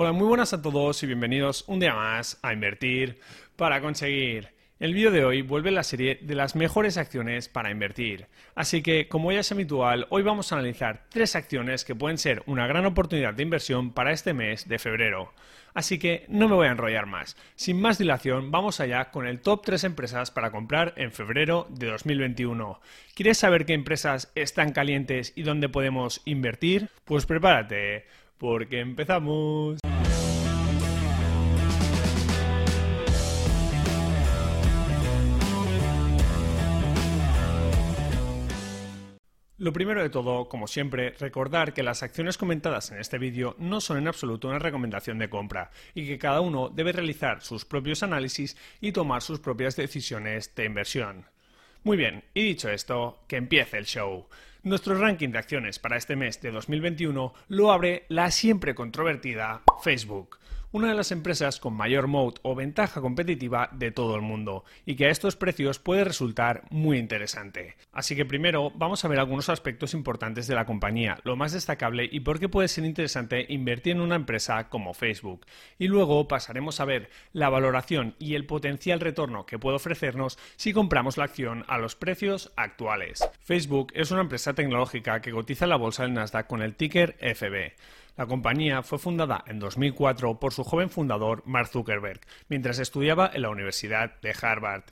Hola, muy buenas a todos y bienvenidos un día más a Invertir para conseguir. El vídeo de hoy vuelve la serie de las mejores acciones para invertir. Así que, como ya es habitual, hoy vamos a analizar tres acciones que pueden ser una gran oportunidad de inversión para este mes de febrero. Así que no me voy a enrollar más. Sin más dilación, vamos allá con el top 3 empresas para comprar en febrero de 2021. ¿Quieres saber qué empresas están calientes y dónde podemos invertir? Pues prepárate, porque empezamos. Lo primero de todo, como siempre, recordar que las acciones comentadas en este vídeo no son en absoluto una recomendación de compra y que cada uno debe realizar sus propios análisis y tomar sus propias decisiones de inversión. Muy bien, y dicho esto, que empiece el show. Nuestro ranking de acciones para este mes de 2021 lo abre la siempre controvertida Facebook una de las empresas con mayor moat o ventaja competitiva de todo el mundo y que a estos precios puede resultar muy interesante. Así que primero vamos a ver algunos aspectos importantes de la compañía, lo más destacable y por qué puede ser interesante invertir en una empresa como Facebook. Y luego pasaremos a ver la valoración y el potencial retorno que puede ofrecernos si compramos la acción a los precios actuales. Facebook es una empresa tecnológica que cotiza en la bolsa del Nasdaq con el ticker FB. La compañía fue fundada en 2004 por su joven fundador Mark Zuckerberg, mientras estudiaba en la Universidad de Harvard.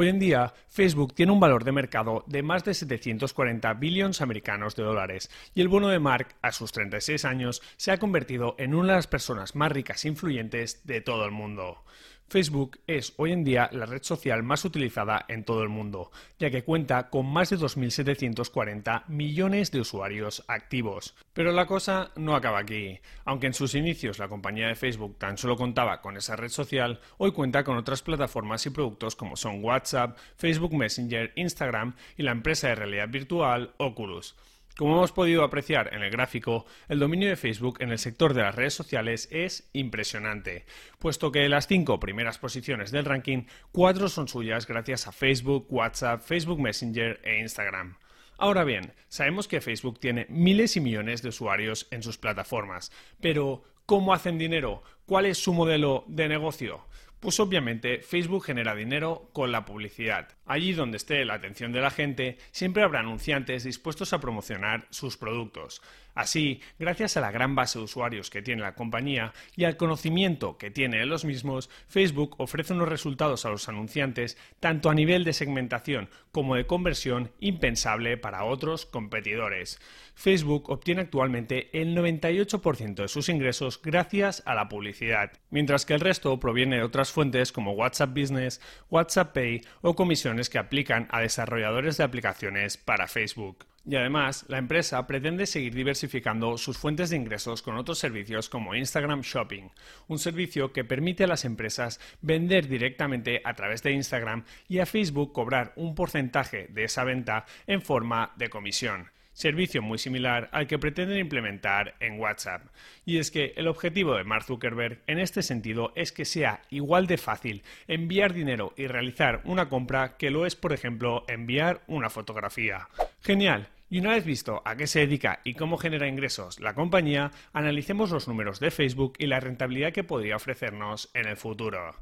Hoy en día, Facebook tiene un valor de mercado de más de 740 billones americanos de dólares y el bono de Mark, a sus 36 años, se ha convertido en una de las personas más ricas e influyentes de todo el mundo. Facebook es hoy en día la red social más utilizada en todo el mundo, ya que cuenta con más de 2.740 millones de usuarios activos. Pero la cosa no acaba aquí. Aunque en sus inicios la compañía de Facebook tan solo contaba con esa red social, hoy cuenta con otras plataformas y productos como son WhatsApp, Facebook Messenger, Instagram y la empresa de realidad virtual Oculus. Como hemos podido apreciar en el gráfico, el dominio de Facebook en el sector de las redes sociales es impresionante, puesto que de las cinco primeras posiciones del ranking, cuatro son suyas gracias a Facebook, WhatsApp, Facebook Messenger e Instagram. Ahora bien, sabemos que Facebook tiene miles y millones de usuarios en sus plataformas, pero ¿cómo hacen dinero? ¿Cuál es su modelo de negocio? Pues obviamente Facebook genera dinero con la publicidad. Allí donde esté la atención de la gente, siempre habrá anunciantes dispuestos a promocionar sus productos. Así, gracias a la gran base de usuarios que tiene la compañía y al conocimiento que tiene de los mismos, Facebook ofrece unos resultados a los anunciantes tanto a nivel de segmentación como de conversión impensable para otros competidores. Facebook obtiene actualmente el 98% de sus ingresos gracias a la publicidad, mientras que el resto proviene de otras fuentes como WhatsApp Business, WhatsApp Pay o comisiones que aplican a desarrolladores de aplicaciones para Facebook. Y además, la empresa pretende seguir diversificando sus fuentes de ingresos con otros servicios como Instagram Shopping, un servicio que permite a las empresas vender directamente a través de Instagram y a Facebook cobrar un porcentaje de esa venta en forma de comisión servicio muy similar al que pretenden implementar en WhatsApp. Y es que el objetivo de Mark Zuckerberg en este sentido es que sea igual de fácil enviar dinero y realizar una compra que lo es, por ejemplo, enviar una fotografía. Genial. Y una vez visto a qué se dedica y cómo genera ingresos la compañía, analicemos los números de Facebook y la rentabilidad que podría ofrecernos en el futuro.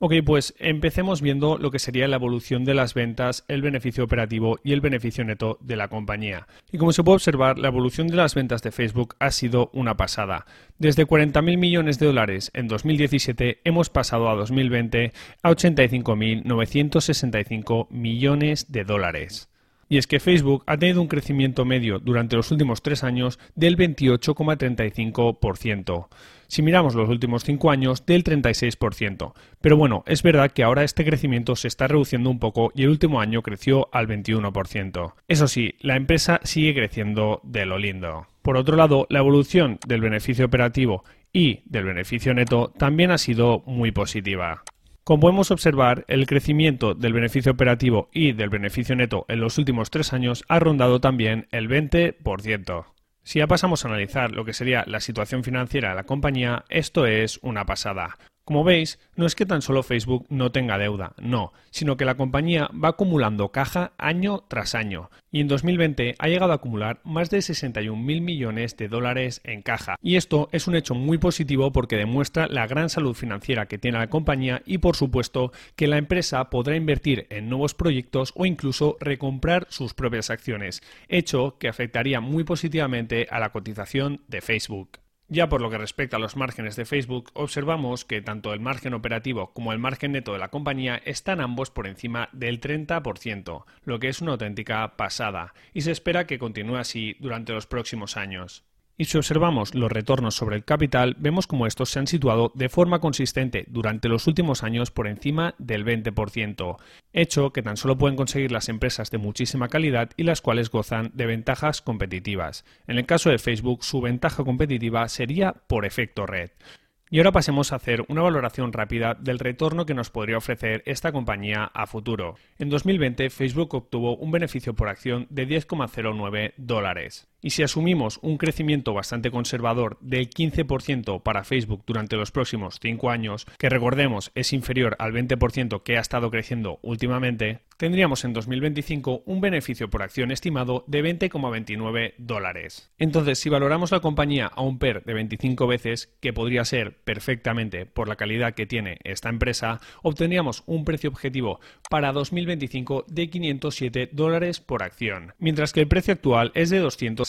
Ok, pues empecemos viendo lo que sería la evolución de las ventas, el beneficio operativo y el beneficio neto de la compañía. Y como se puede observar, la evolución de las ventas de Facebook ha sido una pasada. Desde 40.000 millones de dólares en 2017 hemos pasado a 2020 a 85.965 millones de dólares. Y es que Facebook ha tenido un crecimiento medio durante los últimos tres años del 28,35%. Si miramos los últimos cinco años, del 36%. Pero bueno, es verdad que ahora este crecimiento se está reduciendo un poco y el último año creció al 21%. Eso sí, la empresa sigue creciendo de lo lindo. Por otro lado, la evolución del beneficio operativo y del beneficio neto también ha sido muy positiva. Como podemos observar, el crecimiento del beneficio operativo y del beneficio neto en los últimos tres años ha rondado también el 20%. Si ya pasamos a analizar lo que sería la situación financiera de la compañía, esto es una pasada. Como veis, no es que tan solo Facebook no tenga deuda, no, sino que la compañía va acumulando caja año tras año, y en 2020 ha llegado a acumular más de 61.000 millones de dólares en caja. Y esto es un hecho muy positivo porque demuestra la gran salud financiera que tiene la compañía y por supuesto que la empresa podrá invertir en nuevos proyectos o incluso recomprar sus propias acciones, hecho que afectaría muy positivamente a la cotización de Facebook. Ya por lo que respecta a los márgenes de Facebook, observamos que tanto el margen operativo como el margen neto de la compañía están ambos por encima del 30%, lo que es una auténtica pasada, y se espera que continúe así durante los próximos años. Y si observamos los retornos sobre el capital, vemos como estos se han situado de forma consistente durante los últimos años por encima del 20%, hecho que tan solo pueden conseguir las empresas de muchísima calidad y las cuales gozan de ventajas competitivas. En el caso de Facebook, su ventaja competitiva sería por efecto red. Y ahora pasemos a hacer una valoración rápida del retorno que nos podría ofrecer esta compañía a futuro. En 2020, Facebook obtuvo un beneficio por acción de 10,09 dólares. Y si asumimos un crecimiento bastante conservador del 15% para Facebook durante los próximos 5 años, que recordemos es inferior al 20% que ha estado creciendo últimamente, tendríamos en 2025 un beneficio por acción estimado de 20,29 dólares. Entonces, si valoramos la compañía a un PER de 25 veces, que podría ser perfectamente por la calidad que tiene esta empresa, obtendríamos un precio objetivo para 2025 de 507 dólares por acción, mientras que el precio actual es de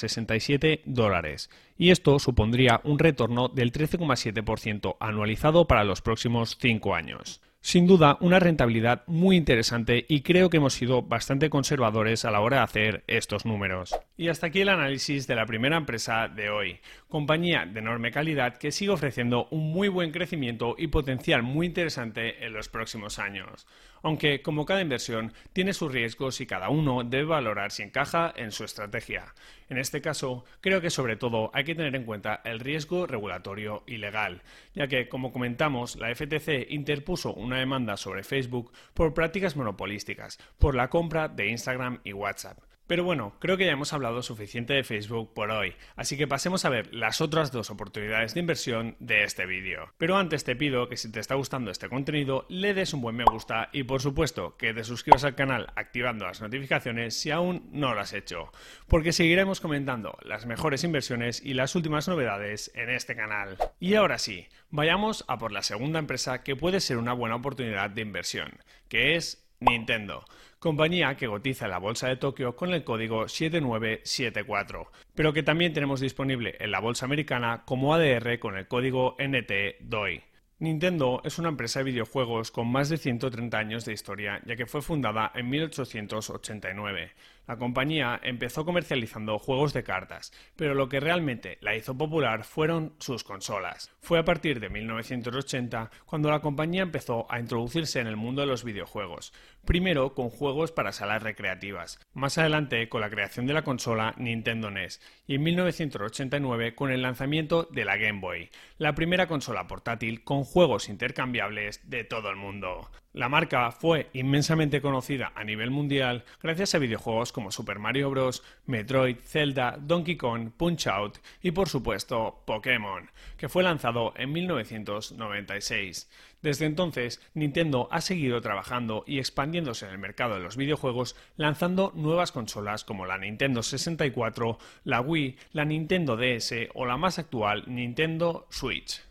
267 dólares, y esto supondría un retorno del 13,7% anualizado para los próximos 5 años. Sin duda, una rentabilidad muy interesante y creo que hemos sido bastante conservadores a la hora de hacer estos números. Y hasta aquí el análisis de la primera empresa de hoy, compañía de enorme calidad que sigue ofreciendo un muy buen crecimiento y potencial muy interesante en los próximos años. Aunque, como cada inversión, tiene sus riesgos y cada uno debe valorar si encaja en su estrategia. En este caso, creo que sobre todo hay que tener en cuenta el riesgo regulatorio y legal, ya que, como comentamos, la FTC interpuso un una demanda sobre Facebook por prácticas monopolísticas, por la compra de Instagram y WhatsApp. Pero bueno, creo que ya hemos hablado suficiente de Facebook por hoy, así que pasemos a ver las otras dos oportunidades de inversión de este vídeo. Pero antes te pido que si te está gustando este contenido, le des un buen me gusta y por supuesto que te suscribas al canal activando las notificaciones si aún no lo has hecho, porque seguiremos comentando las mejores inversiones y las últimas novedades en este canal. Y ahora sí, vayamos a por la segunda empresa que puede ser una buena oportunidad de inversión, que es Nintendo compañía que cotiza en la bolsa de Tokio con el código 7974, pero que también tenemos disponible en la bolsa americana como ADR con el código NTDOI. Nintendo es una empresa de videojuegos con más de 130 años de historia, ya que fue fundada en 1889. La compañía empezó comercializando juegos de cartas, pero lo que realmente la hizo popular fueron sus consolas. Fue a partir de 1980 cuando la compañía empezó a introducirse en el mundo de los videojuegos, primero con juegos para salas recreativas, más adelante con la creación de la consola Nintendo NES y en 1989 con el lanzamiento de la Game Boy, la primera consola portátil con juegos intercambiables de todo el mundo. La marca fue inmensamente conocida a nivel mundial gracias a videojuegos como Super Mario Bros., Metroid, Zelda, Donkey Kong, Punch Out y por supuesto Pokémon, que fue lanzado en 1996. Desde entonces, Nintendo ha seguido trabajando y expandiéndose en el mercado de los videojuegos, lanzando nuevas consolas como la Nintendo 64, la Wii, la Nintendo DS o la más actual Nintendo Switch.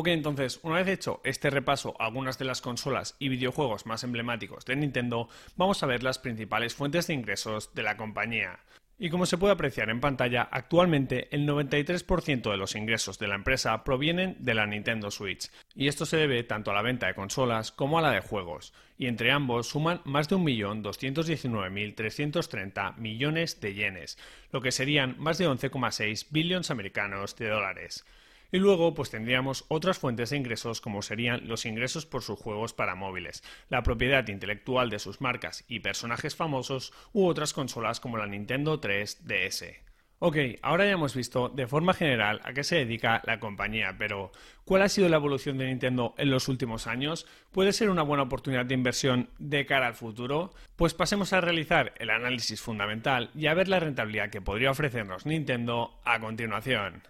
Ok, entonces, una vez hecho este repaso a algunas de las consolas y videojuegos más emblemáticos de Nintendo, vamos a ver las principales fuentes de ingresos de la compañía. Y como se puede apreciar en pantalla, actualmente el 93% de los ingresos de la empresa provienen de la Nintendo Switch, y esto se debe tanto a la venta de consolas como a la de juegos, y entre ambos suman más de 1.219.330 millones de yenes, lo que serían más de 11,6 billones americanos de dólares. Y luego, pues tendríamos otras fuentes de ingresos como serían los ingresos por sus juegos para móviles, la propiedad intelectual de sus marcas y personajes famosos u otras consolas como la Nintendo 3DS. Ok, ahora ya hemos visto de forma general a qué se dedica la compañía, pero ¿cuál ha sido la evolución de Nintendo en los últimos años? ¿Puede ser una buena oportunidad de inversión de cara al futuro? Pues pasemos a realizar el análisis fundamental y a ver la rentabilidad que podría ofrecernos Nintendo a continuación.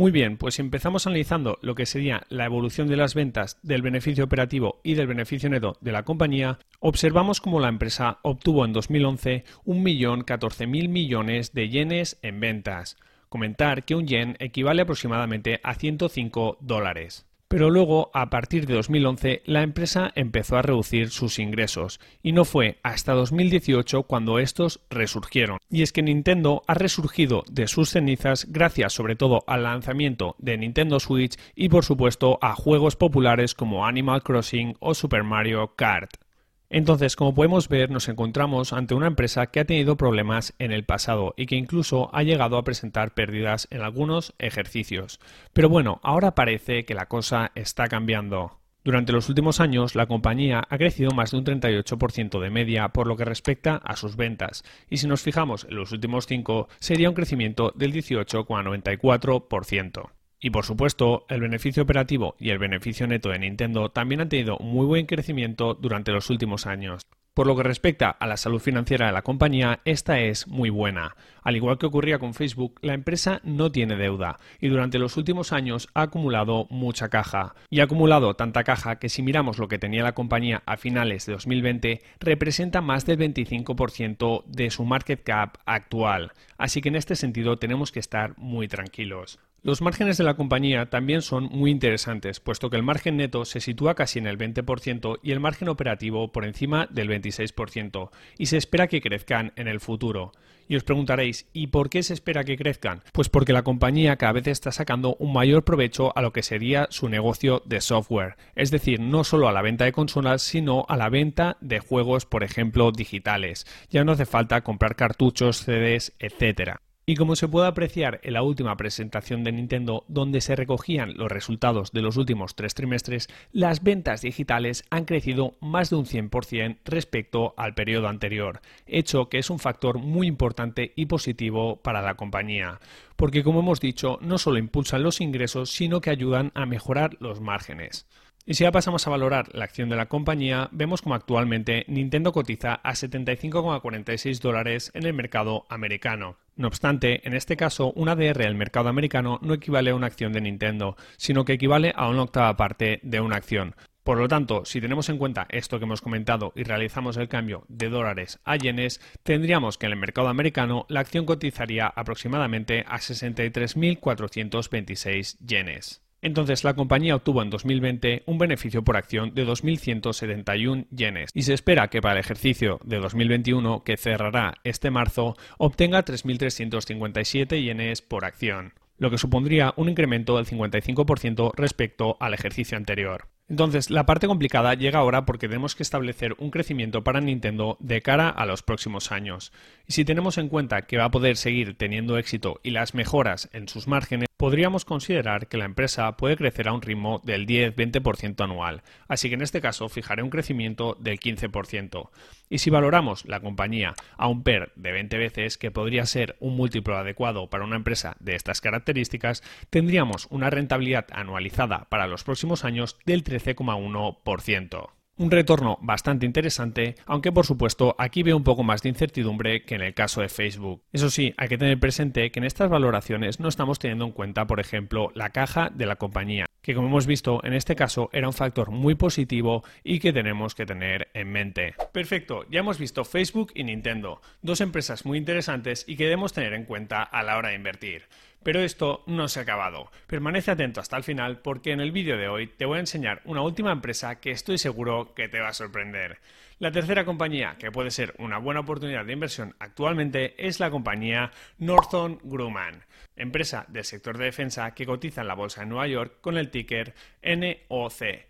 Muy bien, pues empezamos analizando lo que sería la evolución de las ventas, del beneficio operativo y del beneficio neto de la compañía, observamos cómo la empresa obtuvo en 2011 1.014.000 millones de yenes en ventas. Comentar que un yen equivale aproximadamente a 105 dólares. Pero luego, a partir de 2011, la empresa empezó a reducir sus ingresos, y no fue hasta 2018 cuando estos resurgieron. Y es que Nintendo ha resurgido de sus cenizas gracias sobre todo al lanzamiento de Nintendo Switch y por supuesto a juegos populares como Animal Crossing o Super Mario Kart. Entonces, como podemos ver, nos encontramos ante una empresa que ha tenido problemas en el pasado y que incluso ha llegado a presentar pérdidas en algunos ejercicios. Pero bueno, ahora parece que la cosa está cambiando. Durante los últimos años, la compañía ha crecido más de un 38% de media por lo que respecta a sus ventas, y si nos fijamos en los últimos cinco, sería un crecimiento del 18,94%. Y por supuesto, el beneficio operativo y el beneficio neto de Nintendo también han tenido muy buen crecimiento durante los últimos años. Por lo que respecta a la salud financiera de la compañía, esta es muy buena. Al igual que ocurría con Facebook, la empresa no tiene deuda y durante los últimos años ha acumulado mucha caja. Y ha acumulado tanta caja que si miramos lo que tenía la compañía a finales de 2020, representa más del 25% de su market cap actual. Así que en este sentido tenemos que estar muy tranquilos. Los márgenes de la compañía también son muy interesantes, puesto que el margen neto se sitúa casi en el 20% y el margen operativo por encima del 26%, y se espera que crezcan en el futuro. Y os preguntaréis, ¿y por qué se espera que crezcan? Pues porque la compañía cada vez está sacando un mayor provecho a lo que sería su negocio de software, es decir, no solo a la venta de consolas, sino a la venta de juegos, por ejemplo, digitales. Ya no hace falta comprar cartuchos, CDs, etcétera. Y como se puede apreciar en la última presentación de Nintendo, donde se recogían los resultados de los últimos tres trimestres, las ventas digitales han crecido más de un 100% respecto al periodo anterior, hecho que es un factor muy importante y positivo para la compañía, porque como hemos dicho, no solo impulsan los ingresos, sino que ayudan a mejorar los márgenes. Y si ya pasamos a valorar la acción de la compañía, vemos como actualmente Nintendo cotiza a 75,46 dólares en el mercado americano. No obstante, en este caso, una DR del mercado americano no equivale a una acción de Nintendo, sino que equivale a una octava parte de una acción. Por lo tanto, si tenemos en cuenta esto que hemos comentado y realizamos el cambio de dólares a yenes, tendríamos que en el mercado americano la acción cotizaría aproximadamente a 63.426 yenes. Entonces la compañía obtuvo en 2020 un beneficio por acción de 2.171 yenes y se espera que para el ejercicio de 2021, que cerrará este marzo, obtenga 3.357 yenes por acción, lo que supondría un incremento del 55% respecto al ejercicio anterior. Entonces, la parte complicada llega ahora porque tenemos que establecer un crecimiento para Nintendo de cara a los próximos años. Y si tenemos en cuenta que va a poder seguir teniendo éxito y las mejoras en sus márgenes, podríamos considerar que la empresa puede crecer a un ritmo del 10-20% anual, así que en este caso fijaré un crecimiento del 15%. Y si valoramos la compañía a un PER de 20 veces, que podría ser un múltiplo adecuado para una empresa de estas características, tendríamos una rentabilidad anualizada para los próximos años del 13,1% un retorno bastante interesante, aunque por supuesto aquí veo un poco más de incertidumbre que en el caso de Facebook. Eso sí, hay que tener presente que en estas valoraciones no estamos teniendo en cuenta, por ejemplo, la caja de la compañía, que como hemos visto en este caso era un factor muy positivo y que tenemos que tener en mente. Perfecto, ya hemos visto Facebook y Nintendo, dos empresas muy interesantes y que debemos tener en cuenta a la hora de invertir. Pero esto no se ha acabado. Permanece atento hasta el final porque en el vídeo de hoy te voy a enseñar una última empresa que estoy seguro que te va a sorprender. La tercera compañía que puede ser una buena oportunidad de inversión actualmente es la compañía Northern Grumman, empresa del sector de defensa que cotiza en la bolsa de Nueva York con el ticker NOC.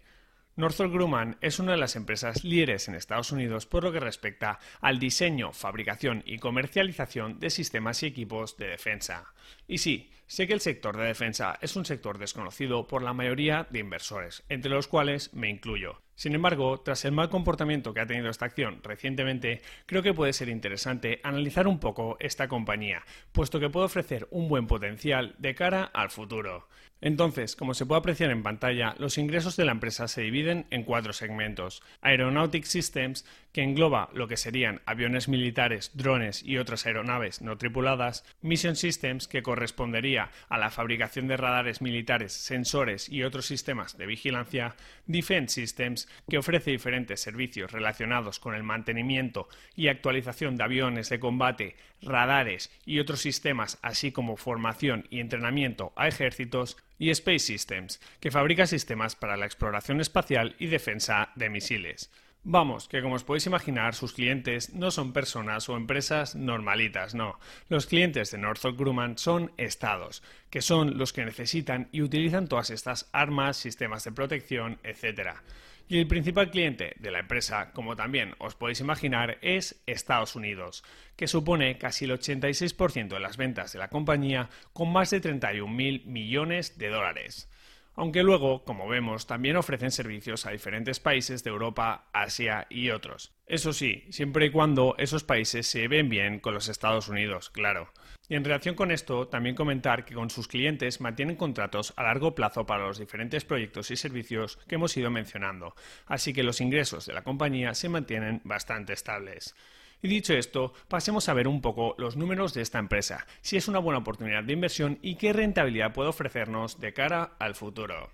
Northrop Grumman es una de las empresas líderes en Estados Unidos por lo que respecta al diseño, fabricación y comercialización de sistemas y equipos de defensa. Y sí, Sé que el sector de defensa es un sector desconocido por la mayoría de inversores, entre los cuales me incluyo. Sin embargo, tras el mal comportamiento que ha tenido esta acción recientemente, creo que puede ser interesante analizar un poco esta compañía, puesto que puede ofrecer un buen potencial de cara al futuro. Entonces, como se puede apreciar en pantalla, los ingresos de la empresa se dividen en cuatro segmentos. Aeronautic Systems, que engloba lo que serían aviones militares, drones y otras aeronaves no tripuladas. Mission Systems, que correspondería a la fabricación de radares militares, sensores y otros sistemas de vigilancia. Defense Systems, que ofrece diferentes servicios relacionados con el mantenimiento y actualización de aviones de combate, radares y otros sistemas, así como formación y entrenamiento a ejércitos y Space Systems, que fabrica sistemas para la exploración espacial y defensa de misiles. Vamos, que como os podéis imaginar, sus clientes no son personas o empresas normalitas, no. Los clientes de Northrop Grumman son estados, que son los que necesitan y utilizan todas estas armas, sistemas de protección, etc. Y el principal cliente de la empresa, como también os podéis imaginar, es Estados Unidos, que supone casi el 86% de las ventas de la compañía con más de 31.000 millones de dólares. Aunque luego, como vemos, también ofrecen servicios a diferentes países de Europa, Asia y otros. Eso sí, siempre y cuando esos países se ven bien con los Estados Unidos, claro. Y en relación con esto, también comentar que con sus clientes mantienen contratos a largo plazo para los diferentes proyectos y servicios que hemos ido mencionando, así que los ingresos de la compañía se mantienen bastante estables. Y dicho esto, pasemos a ver un poco los números de esta empresa, si es una buena oportunidad de inversión y qué rentabilidad puede ofrecernos de cara al futuro.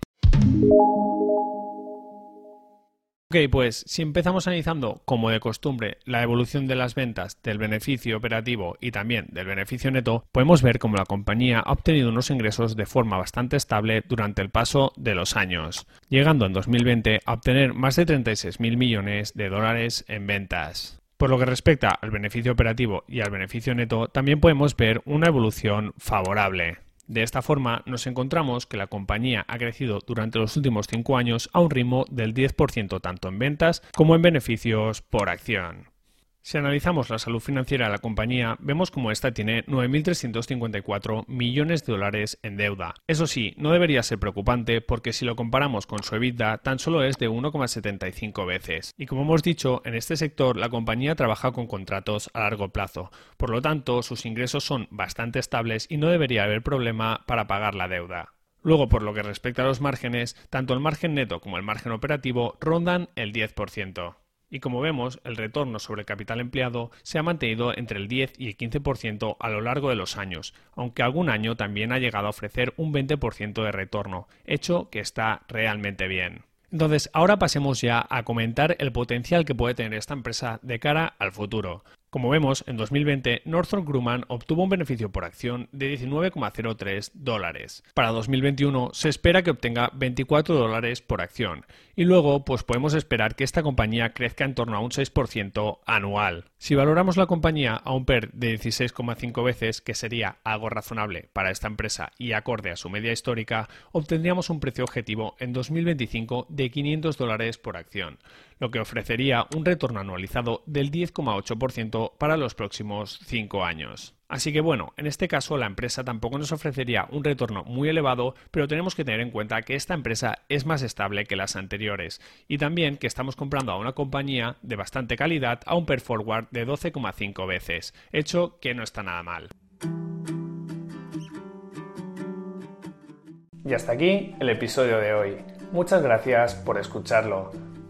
Ok, pues si empezamos analizando, como de costumbre, la evolución de las ventas, del beneficio operativo y también del beneficio neto, podemos ver cómo la compañía ha obtenido unos ingresos de forma bastante estable durante el paso de los años, llegando en 2020 a obtener más de 36.000 millones de dólares en ventas. Por lo que respecta al beneficio operativo y al beneficio neto, también podemos ver una evolución favorable. De esta forma, nos encontramos que la compañía ha crecido durante los últimos cinco años a un ritmo del 10% tanto en ventas como en beneficios por acción. Si analizamos la salud financiera de la compañía, vemos como esta tiene 9.354 millones de dólares en deuda. Eso sí, no debería ser preocupante porque si lo comparamos con su EBITDA, tan solo es de 1,75 veces. Y como hemos dicho, en este sector la compañía trabaja con contratos a largo plazo. Por lo tanto, sus ingresos son bastante estables y no debería haber problema para pagar la deuda. Luego, por lo que respecta a los márgenes, tanto el margen neto como el margen operativo rondan el 10%. Y como vemos, el retorno sobre el capital empleado se ha mantenido entre el 10 y el 15% a lo largo de los años, aunque algún año también ha llegado a ofrecer un 20% de retorno, hecho que está realmente bien. Entonces, ahora pasemos ya a comentar el potencial que puede tener esta empresa de cara al futuro. Como vemos, en 2020 Northrop Grumman obtuvo un beneficio por acción de 19,03 dólares. Para 2021 se espera que obtenga 24 dólares por acción y luego pues podemos esperar que esta compañía crezca en torno a un 6% anual. Si valoramos la compañía a un PER de 16,5 veces, que sería algo razonable para esta empresa y acorde a su media histórica, obtendríamos un precio objetivo en 2025 de 500 dólares por acción, lo que ofrecería un retorno anualizado del 10,8% para los próximos 5 años. Así que bueno, en este caso la empresa tampoco nos ofrecería un retorno muy elevado, pero tenemos que tener en cuenta que esta empresa es más estable que las anteriores y también que estamos comprando a una compañía de bastante calidad a un per forward de 12,5 veces, hecho que no está nada mal. Y hasta aquí el episodio de hoy. Muchas gracias por escucharlo.